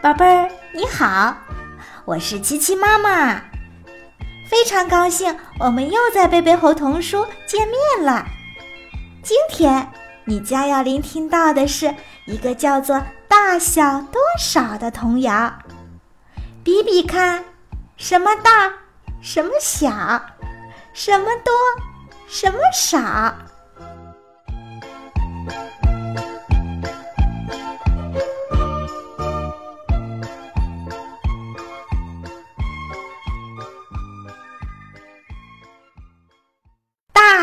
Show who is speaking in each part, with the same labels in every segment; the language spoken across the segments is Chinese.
Speaker 1: 宝贝儿，你好，我是琪琪妈妈，非常高兴我们又在贝贝猴童书见面了。今天你将要聆听到的是一个叫做《大小多少》的童谣。比比看，什么大，什么小，什么多，什么少。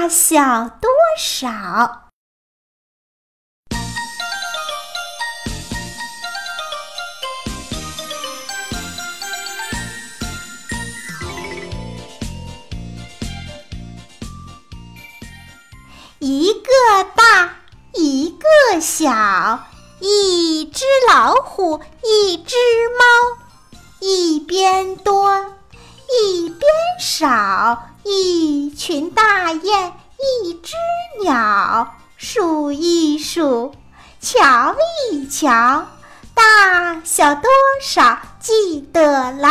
Speaker 1: 小多少？一个大，一个小，一只老虎，一只猫，一边多，一边少。一群大雁，一只鸟，数一数，瞧一瞧，大小多少记得牢。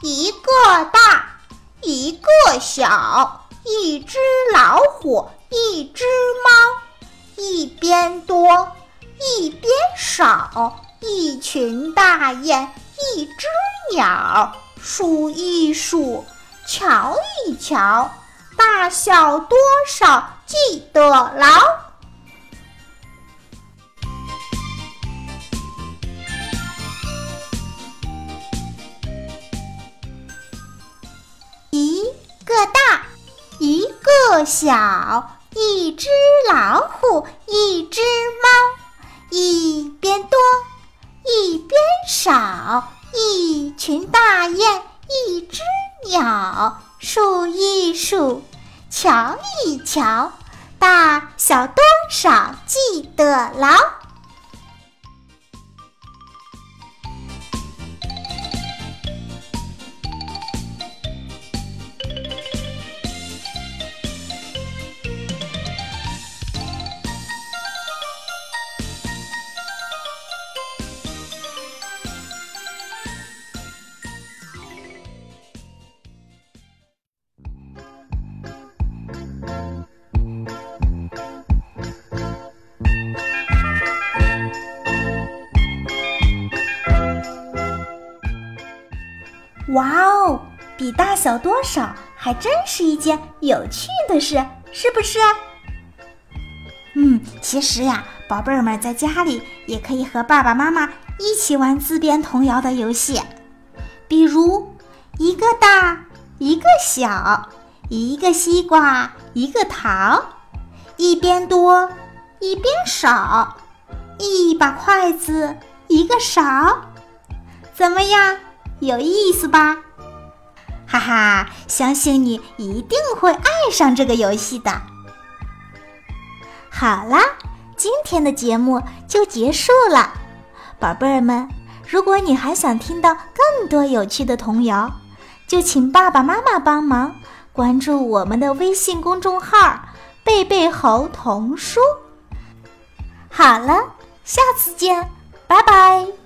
Speaker 1: 一个大，一个小，一只老虎，一只猫，一边多。一边少，一群大雁，一只鸟，数一数，瞧一瞧，大小多少记得牢。一个大，一个小，一只老虎，一只猫。一边多，一边少，一群大雁，一只鸟，数一数，瞧一瞧，大小多少记得牢。哇哦，比大小多少还真是一件有趣的事，是不是？嗯，其实呀，宝贝儿们在家里也可以和爸爸妈妈一起玩自编童谣的游戏，比如一个大，一个小，一个西瓜，一个桃，一边多，一边少，一把筷子，一个勺，怎么样？有意思吧？哈哈，相信你一定会爱上这个游戏的。好啦，今天的节目就结束了，宝贝儿们，如果你还想听到更多有趣的童谣，就请爸爸妈妈帮忙关注我们的微信公众号“贝贝猴童书”。好了，下次见，拜拜。